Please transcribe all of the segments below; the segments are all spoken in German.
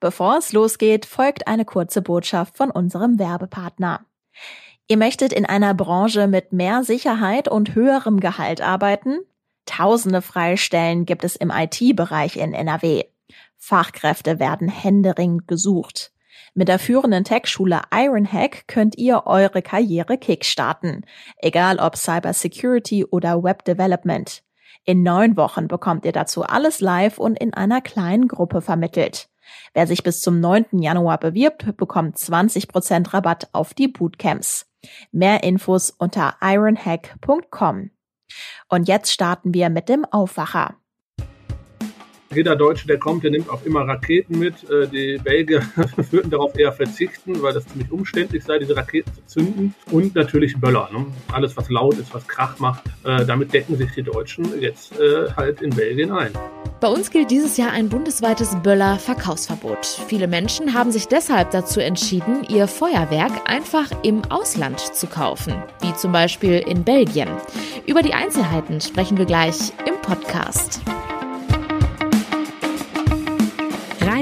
Bevor es losgeht, folgt eine kurze Botschaft von unserem Werbepartner. Ihr möchtet in einer Branche mit mehr Sicherheit und höherem Gehalt arbeiten? Tausende Freistellen gibt es im IT-Bereich in NRW. Fachkräfte werden händeringend gesucht. Mit der führenden Tech-Schule Ironhack könnt ihr eure Karriere kickstarten, egal ob Cybersecurity oder Web Development. In neun Wochen bekommt ihr dazu alles live und in einer kleinen Gruppe vermittelt. Wer sich bis zum 9. Januar bewirbt, bekommt 20% Rabatt auf die Bootcamps. Mehr Infos unter ironhack.com. Und jetzt starten wir mit dem Aufwacher. Jeder Deutsche, der kommt, der nimmt auch immer Raketen mit. Äh, die Belgier würden darauf eher verzichten, weil das ziemlich umständlich sei, diese Raketen zu zünden. Und natürlich Böller. Ne? Alles, was laut ist, was Krach macht, äh, damit decken sich die Deutschen jetzt äh, halt in Belgien ein. Bei uns gilt dieses Jahr ein bundesweites Böller-Verkaufsverbot. Viele Menschen haben sich deshalb dazu entschieden, ihr Feuerwerk einfach im Ausland zu kaufen, wie zum Beispiel in Belgien. Über die Einzelheiten sprechen wir gleich im Podcast.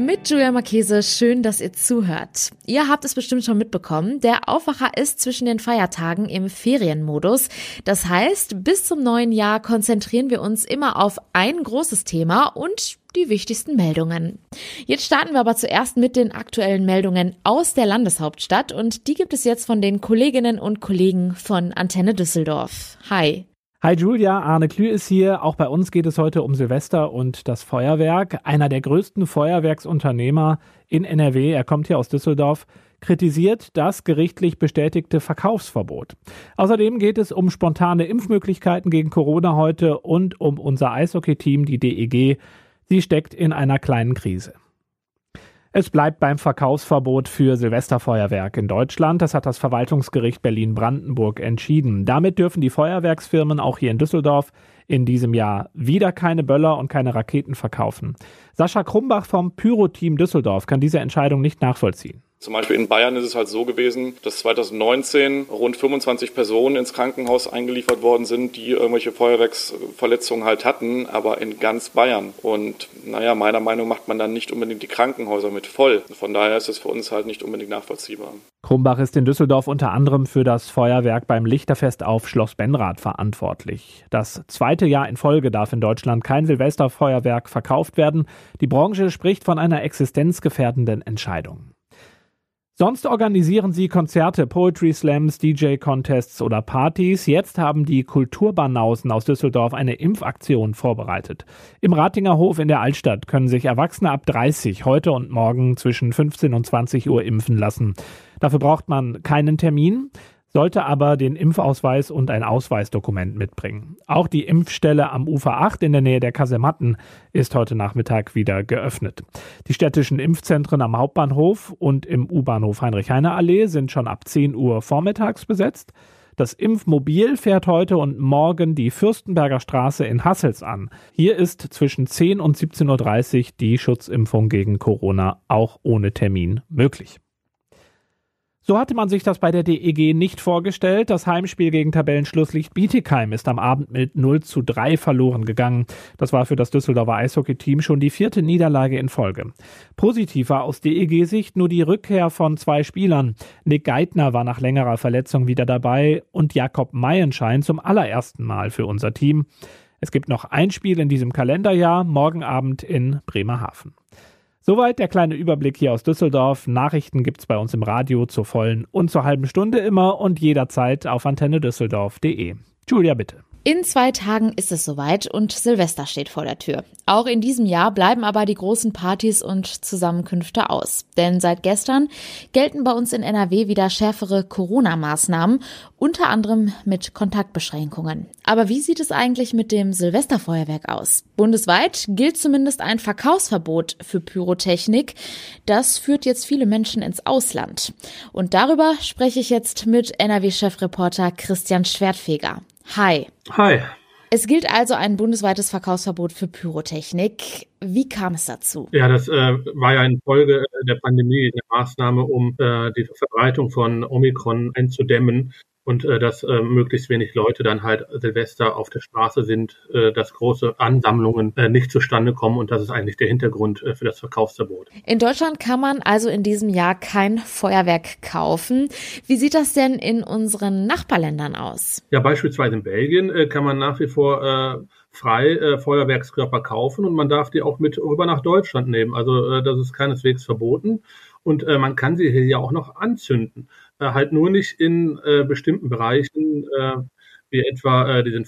Mit Julia Marchese, schön, dass ihr zuhört. Ihr habt es bestimmt schon mitbekommen, der Aufwacher ist zwischen den Feiertagen im Ferienmodus. Das heißt, bis zum neuen Jahr konzentrieren wir uns immer auf ein großes Thema und die wichtigsten Meldungen. Jetzt starten wir aber zuerst mit den aktuellen Meldungen aus der Landeshauptstadt und die gibt es jetzt von den Kolleginnen und Kollegen von Antenne Düsseldorf. Hi. Hi Julia, Arne Klü ist hier. Auch bei uns geht es heute um Silvester und das Feuerwerk. Einer der größten Feuerwerksunternehmer in NRW, er kommt hier aus Düsseldorf, kritisiert das gerichtlich bestätigte Verkaufsverbot. Außerdem geht es um spontane Impfmöglichkeiten gegen Corona heute und um unser Eishockey-Team, die DEG. Sie steckt in einer kleinen Krise. Es bleibt beim Verkaufsverbot für Silvesterfeuerwerk in Deutschland. Das hat das Verwaltungsgericht Berlin-Brandenburg entschieden. Damit dürfen die Feuerwerksfirmen auch hier in Düsseldorf in diesem Jahr wieder keine Böller und keine Raketen verkaufen. Sascha Krumbach vom Pyro-Team Düsseldorf kann diese Entscheidung nicht nachvollziehen. Zum Beispiel in Bayern ist es halt so gewesen, dass 2019 rund 25 Personen ins Krankenhaus eingeliefert worden sind, die irgendwelche Feuerwerksverletzungen halt hatten, aber in ganz Bayern. Und naja, meiner Meinung nach macht man dann nicht unbedingt die Krankenhäuser mit voll. Von daher ist es für uns halt nicht unbedingt nachvollziehbar. Krumbach ist in Düsseldorf unter anderem für das Feuerwerk beim Lichterfest auf Schloss Benrath verantwortlich. Das zweite Jahr in Folge darf in Deutschland kein Silvesterfeuerwerk verkauft werden. Die Branche spricht von einer existenzgefährdenden Entscheidung. Sonst organisieren sie Konzerte, Poetry Slams, DJ-Contests oder Partys. Jetzt haben die Kulturbanausen aus Düsseldorf eine Impfaktion vorbereitet. Im Ratinger Hof in der Altstadt können sich Erwachsene ab 30 heute und morgen zwischen 15 und 20 Uhr impfen lassen. Dafür braucht man keinen Termin sollte aber den Impfausweis und ein Ausweisdokument mitbringen. Auch die Impfstelle am Ufer 8 in der Nähe der Kasematten ist heute Nachmittag wieder geöffnet. Die städtischen Impfzentren am Hauptbahnhof und im U-Bahnhof Heinrich-Heine-Allee sind schon ab 10 Uhr vormittags besetzt. Das Impfmobil fährt heute und morgen die Fürstenberger Straße in Hassels an. Hier ist zwischen 10 und 17.30 Uhr die Schutzimpfung gegen Corona auch ohne Termin möglich. So hatte man sich das bei der DEG nicht vorgestellt. Das Heimspiel gegen Tabellenschlusslicht Bietigheim ist am Abend mit 0 zu 3 verloren gegangen. Das war für das Düsseldorfer Eishockey-Team schon die vierte Niederlage in Folge. Positiv war aus DEG-Sicht nur die Rückkehr von zwei Spielern. Nick Geithner war nach längerer Verletzung wieder dabei und Jakob Meienschein zum allerersten Mal für unser Team. Es gibt noch ein Spiel in diesem Kalenderjahr, morgen Abend in Bremerhaven. Soweit der kleine Überblick hier aus Düsseldorf. Nachrichten gibt's bei uns im Radio zur vollen und zur halben Stunde immer und jederzeit auf antennedüsseldorf.de. Julia, bitte. In zwei Tagen ist es soweit und Silvester steht vor der Tür. Auch in diesem Jahr bleiben aber die großen Partys und Zusammenkünfte aus. Denn seit gestern gelten bei uns in NRW wieder schärfere Corona-Maßnahmen, unter anderem mit Kontaktbeschränkungen. Aber wie sieht es eigentlich mit dem Silvesterfeuerwerk aus? Bundesweit gilt zumindest ein Verkaufsverbot für Pyrotechnik. Das führt jetzt viele Menschen ins Ausland. Und darüber spreche ich jetzt mit NRW-Chefreporter Christian Schwertfeger. Hi. Hi. Es gilt also ein bundesweites Verkaufsverbot für Pyrotechnik. Wie kam es dazu? Ja, das äh, war ja in Folge der Pandemie eine Maßnahme, um äh, die Verbreitung von Omikron einzudämmen. Und äh, dass äh, möglichst wenig Leute dann halt Silvester auf der Straße sind, äh, dass große Ansammlungen äh, nicht zustande kommen und das ist eigentlich der Hintergrund äh, für das Verkaufsverbot. In Deutschland kann man also in diesem Jahr kein Feuerwerk kaufen. Wie sieht das denn in unseren Nachbarländern aus? Ja, beispielsweise in Belgien äh, kann man nach wie vor äh, frei äh, Feuerwerkskörper kaufen und man darf die auch mit rüber nach Deutschland nehmen. Also äh, das ist keineswegs verboten und äh, man kann sie hier ja auch noch anzünden. Äh, halt nur nicht in äh, bestimmten Bereichen, äh, wie etwa äh, diesen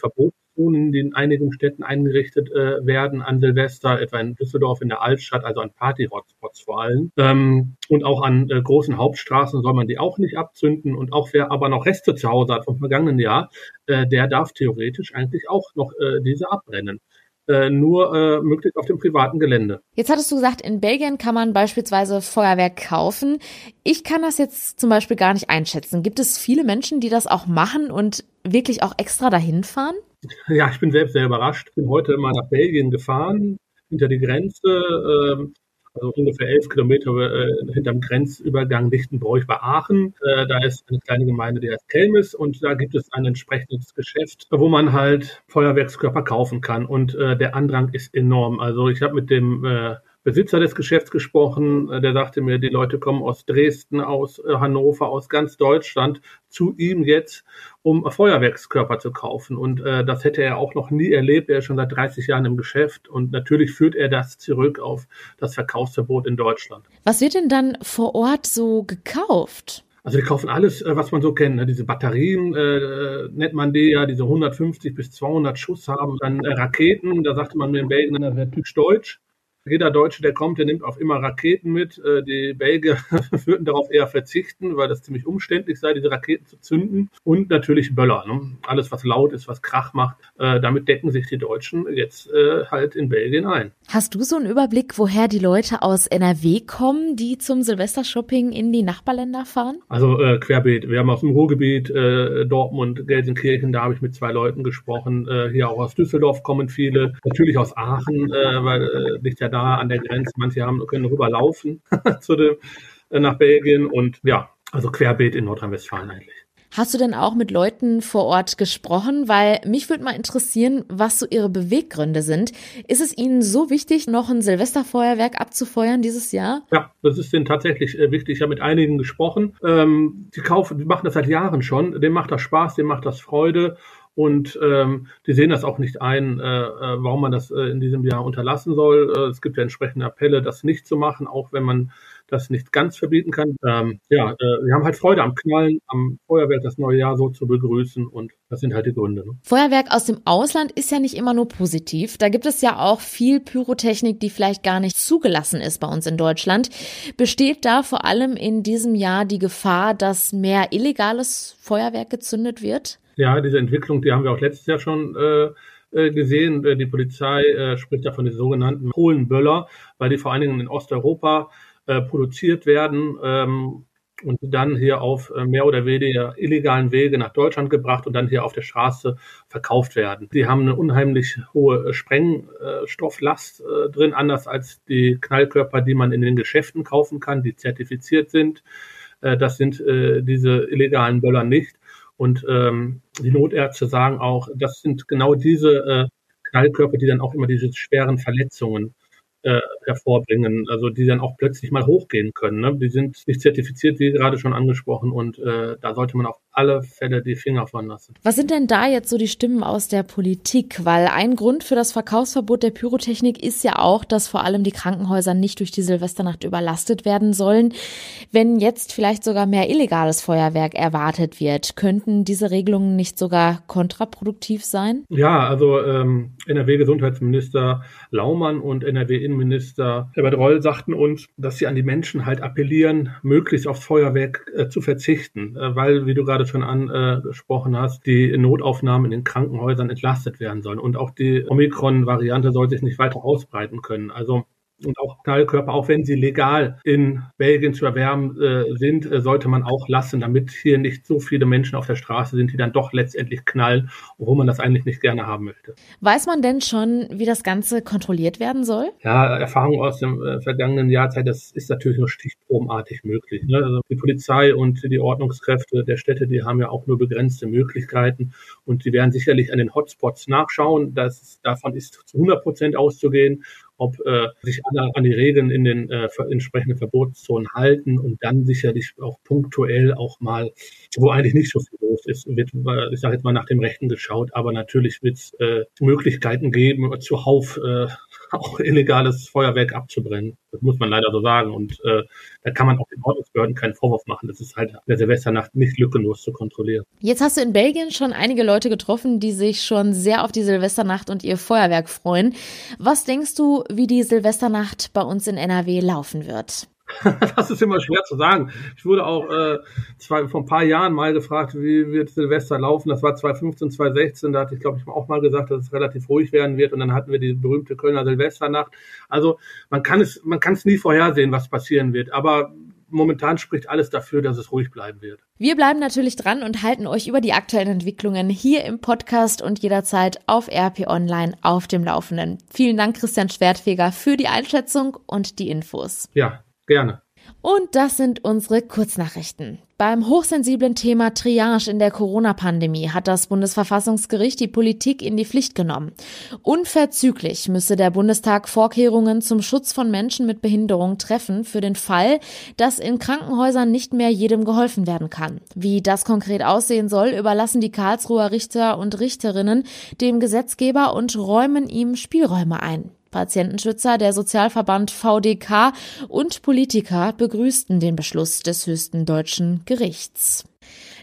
Verbotszonen, die in einigen Städten eingerichtet äh, werden an Silvester, etwa in Düsseldorf in der Altstadt, also an Party-Hotspots vor allem. Ähm, und auch an äh, großen Hauptstraßen soll man die auch nicht abzünden. Und auch wer aber noch Reste zu Hause hat vom vergangenen Jahr, äh, der darf theoretisch eigentlich auch noch äh, diese abbrennen. Äh, nur äh, möglichst auf dem privaten Gelände. Jetzt hattest du gesagt, in Belgien kann man beispielsweise Feuerwerk kaufen. Ich kann das jetzt zum Beispiel gar nicht einschätzen. Gibt es viele Menschen, die das auch machen und wirklich auch extra dahin fahren? Ja, ich bin selbst sehr überrascht. Bin heute mal nach Belgien gefahren, hinter die Grenze. Ähm, also ungefähr elf Kilometer äh, hinterm Grenzübergang Lichtenbroich bei Aachen. Äh, da ist eine kleine Gemeinde, die heißt Kelmis und da gibt es ein entsprechendes Geschäft, wo man halt Feuerwerkskörper kaufen kann und äh, der Andrang ist enorm. Also ich habe mit dem äh, Besitzer des Geschäfts gesprochen, äh, der sagte mir, die Leute kommen aus Dresden, aus äh, Hannover, aus ganz Deutschland zu ihm jetzt, um Feuerwerkskörper zu kaufen. Und äh, das hätte er auch noch nie erlebt. Er ist schon seit 30 Jahren im Geschäft und natürlich führt er das zurück auf das Verkaufsverbot in Deutschland. Was wird denn dann vor Ort so gekauft? Also wir kaufen alles, was man so kennt. Ne? Diese Batterien äh, nennt man die ja, diese 150 bis 200 Schuss haben. Dann äh, Raketen, da sagte man mir in Belgien, das wäre typisch deutsch. Jeder Deutsche, der kommt, der nimmt auch immer Raketen mit. Äh, die Belgier würden darauf eher verzichten, weil das ziemlich umständlich sei, diese Raketen zu zünden. Und natürlich Böller. Ne? Alles, was laut ist, was Krach macht, äh, damit decken sich die Deutschen jetzt äh, halt in Belgien ein. Hast du so einen Überblick, woher die Leute aus NRW kommen, die zum Silvestershopping in die Nachbarländer fahren? Also äh, querbeet. Wir haben aus dem Ruhrgebiet, äh, Dortmund, Gelsenkirchen, da habe ich mit zwei Leuten gesprochen. Äh, hier auch aus Düsseldorf kommen viele. Natürlich aus Aachen, weil äh, liegt ja da an der Grenze. Manche haben, können rüberlaufen zu dem, äh, nach Belgien und ja, also querbeet in Nordrhein-Westfalen eigentlich. Hast du denn auch mit Leuten vor Ort gesprochen? Weil mich würde mal interessieren, was so ihre Beweggründe sind. Ist es ihnen so wichtig, noch ein Silvesterfeuerwerk abzufeuern dieses Jahr? Ja, das ist denen tatsächlich äh, wichtig. Ich habe mit einigen gesprochen. Ähm, die kaufen, die machen das seit Jahren schon. Dem macht das Spaß, dem macht das Freude. Und ähm, die sehen das auch nicht ein, äh, äh, warum man das äh, in diesem Jahr unterlassen soll. Äh, es gibt ja entsprechende Appelle, das nicht zu machen, auch wenn man das nicht ganz verbieten kann. Ähm, ja, äh, wir haben halt Freude am Knallen, am Feuerwerk das neue Jahr so zu begrüßen und das sind halt die Gründe. Ne? Feuerwerk aus dem Ausland ist ja nicht immer nur positiv. Da gibt es ja auch viel Pyrotechnik, die vielleicht gar nicht zugelassen ist bei uns in Deutschland. Besteht da vor allem in diesem Jahr die Gefahr, dass mehr illegales Feuerwerk gezündet wird? Ja, diese Entwicklung, die haben wir auch letztes Jahr schon äh, äh gesehen. Äh, die Polizei äh, spricht ja von den sogenannten Polenböller, weil die vor allen Dingen in Osteuropa äh, produziert werden ähm, und dann hier auf äh, mehr oder weniger illegalen Wege nach Deutschland gebracht und dann hier auf der Straße verkauft werden. Die haben eine unheimlich hohe Sprengstofflast drin, anders als die Knallkörper, die man in den Geschäften kaufen kann, die zertifiziert sind. Das sind diese illegalen Böller nicht. Und ähm, die Notärzte sagen auch, das sind genau diese äh, Knallkörper, die dann auch immer diese schweren Verletzungen äh, hervorbringen, also die dann auch plötzlich mal hochgehen können. Ne? Die sind nicht zertifiziert, wie gerade schon angesprochen, und äh, da sollte man auf alle Fälle die Finger von lassen. Was sind denn da jetzt so die Stimmen aus der Politik? Weil ein Grund für das Verkaufsverbot der Pyrotechnik ist ja auch, dass vor allem die Krankenhäuser nicht durch die Silvesternacht überlastet werden sollen. Wenn jetzt vielleicht sogar mehr illegales Feuerwerk erwartet wird, könnten diese Regelungen nicht sogar kontraproduktiv sein? Ja, also ähm, NRW-Gesundheitsminister Laumann und NRW-Innenminister Herbert Reul sagten uns, dass sie an die Menschen halt appellieren, möglichst aufs Feuerwerk äh, zu verzichten, äh, weil, wie du gerade schon angesprochen hast, die Notaufnahmen in den Krankenhäusern entlastet werden sollen und auch die Omikron-Variante soll sich nicht weiter ausbreiten können. Also und auch Knallkörper, auch wenn sie legal in Belgien zu erwärmen äh, sind, äh, sollte man auch lassen, damit hier nicht so viele Menschen auf der Straße sind, die dann doch letztendlich knallen, obwohl man das eigentlich nicht gerne haben möchte. Weiß man denn schon, wie das Ganze kontrolliert werden soll? Ja, Erfahrung aus dem äh, vergangenen Jahrzeit, das ist natürlich nur stichprobenartig möglich. Ne? Also die Polizei und die Ordnungskräfte der Städte, die haben ja auch nur begrenzte Möglichkeiten und sie werden sicherlich an den Hotspots nachschauen. Das, davon ist zu 100 Prozent auszugehen ob äh, sich alle an die Regeln in den äh, entsprechenden Verbotszonen halten und dann sicherlich auch punktuell auch mal, wo eigentlich nicht so viel los ist, wird, ich sage jetzt mal, nach dem Rechten geschaut, aber natürlich wird es äh, Möglichkeiten geben, zuhauf äh, auch illegales Feuerwerk abzubrennen. Das muss man leider so sagen. Und äh, da kann man auch den Ordnungsbehörden keinen Vorwurf machen. Das ist halt der Silvesternacht nicht lückenlos zu kontrollieren. Jetzt hast du in Belgien schon einige Leute getroffen, die sich schon sehr auf die Silvesternacht und ihr Feuerwerk freuen. Was denkst du, wie die Silvesternacht bei uns in NRW laufen wird? das ist immer schwer zu sagen. Ich wurde auch äh, zwei, vor ein paar Jahren mal gefragt, wie wird Silvester laufen. Das war 2015, 2016. Da hatte ich, glaube ich, auch mal gesagt, dass es relativ ruhig werden wird. Und dann hatten wir die berühmte Kölner Silvesternacht. Also man kann es, man kann es nie vorhersehen, was passieren wird. Aber momentan spricht alles dafür, dass es ruhig bleiben wird. Wir bleiben natürlich dran und halten euch über die aktuellen Entwicklungen hier im Podcast und jederzeit auf RP Online auf dem Laufenden. Vielen Dank, Christian Schwertfeger, für die Einschätzung und die Infos. Ja, Gerne. Und das sind unsere Kurznachrichten. Beim hochsensiblen Thema Triage in der Corona-Pandemie hat das Bundesverfassungsgericht die Politik in die Pflicht genommen. Unverzüglich müsse der Bundestag Vorkehrungen zum Schutz von Menschen mit Behinderung treffen für den Fall, dass in Krankenhäusern nicht mehr jedem geholfen werden kann. Wie das konkret aussehen soll, überlassen die Karlsruher Richter und Richterinnen dem Gesetzgeber und räumen ihm Spielräume ein. Patientenschützer, der Sozialverband VDK und Politiker begrüßten den Beschluss des höchsten deutschen Gerichts.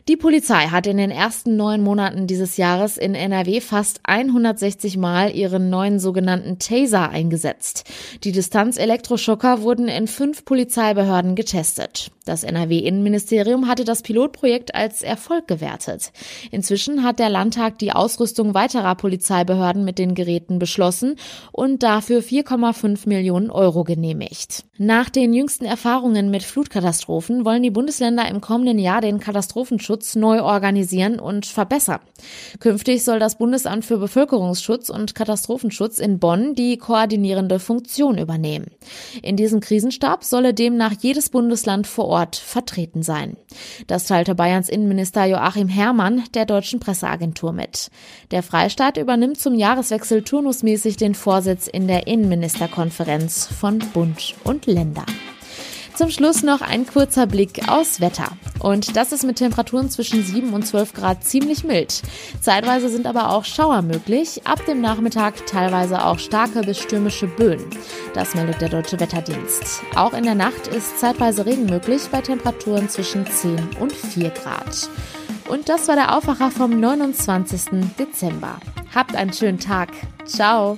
Die Polizei hat in den ersten neun Monaten dieses Jahres in NRW fast 160 Mal ihren neuen sogenannten Taser eingesetzt. Die Distanz-Elektroschocker wurden in fünf Polizeibehörden getestet. Das NRW-Innenministerium hatte das Pilotprojekt als Erfolg gewertet. Inzwischen hat der Landtag die Ausrüstung weiterer Polizeibehörden mit den Geräten beschlossen und dafür 4,5 Millionen Euro genehmigt. Nach den jüngsten Erfahrungen mit Flutkatastrophen wollen die Bundesländer im kommenden Jahr den Katastrophenschutz neu organisieren und verbessern. Künftig soll das Bundesamt für Bevölkerungsschutz und Katastrophenschutz in Bonn die koordinierende Funktion übernehmen. In diesem Krisenstab solle demnach jedes Bundesland vor Ort vertreten sein. Das teilte Bayerns Innenminister Joachim Herrmann der deutschen Presseagentur mit. Der Freistaat übernimmt zum Jahreswechsel turnusmäßig den Vorsitz in der Innenministerkonferenz von Bund und Ländern. Zum Schluss noch ein kurzer Blick aus Wetter. Und das ist mit Temperaturen zwischen 7 und 12 Grad ziemlich mild. Zeitweise sind aber auch Schauer möglich, ab dem Nachmittag teilweise auch starke bis stürmische Böen. Das meldet der Deutsche Wetterdienst. Auch in der Nacht ist zeitweise Regen möglich bei Temperaturen zwischen 10 und 4 Grad. Und das war der Aufwacher vom 29. Dezember. Habt einen schönen Tag. Ciao.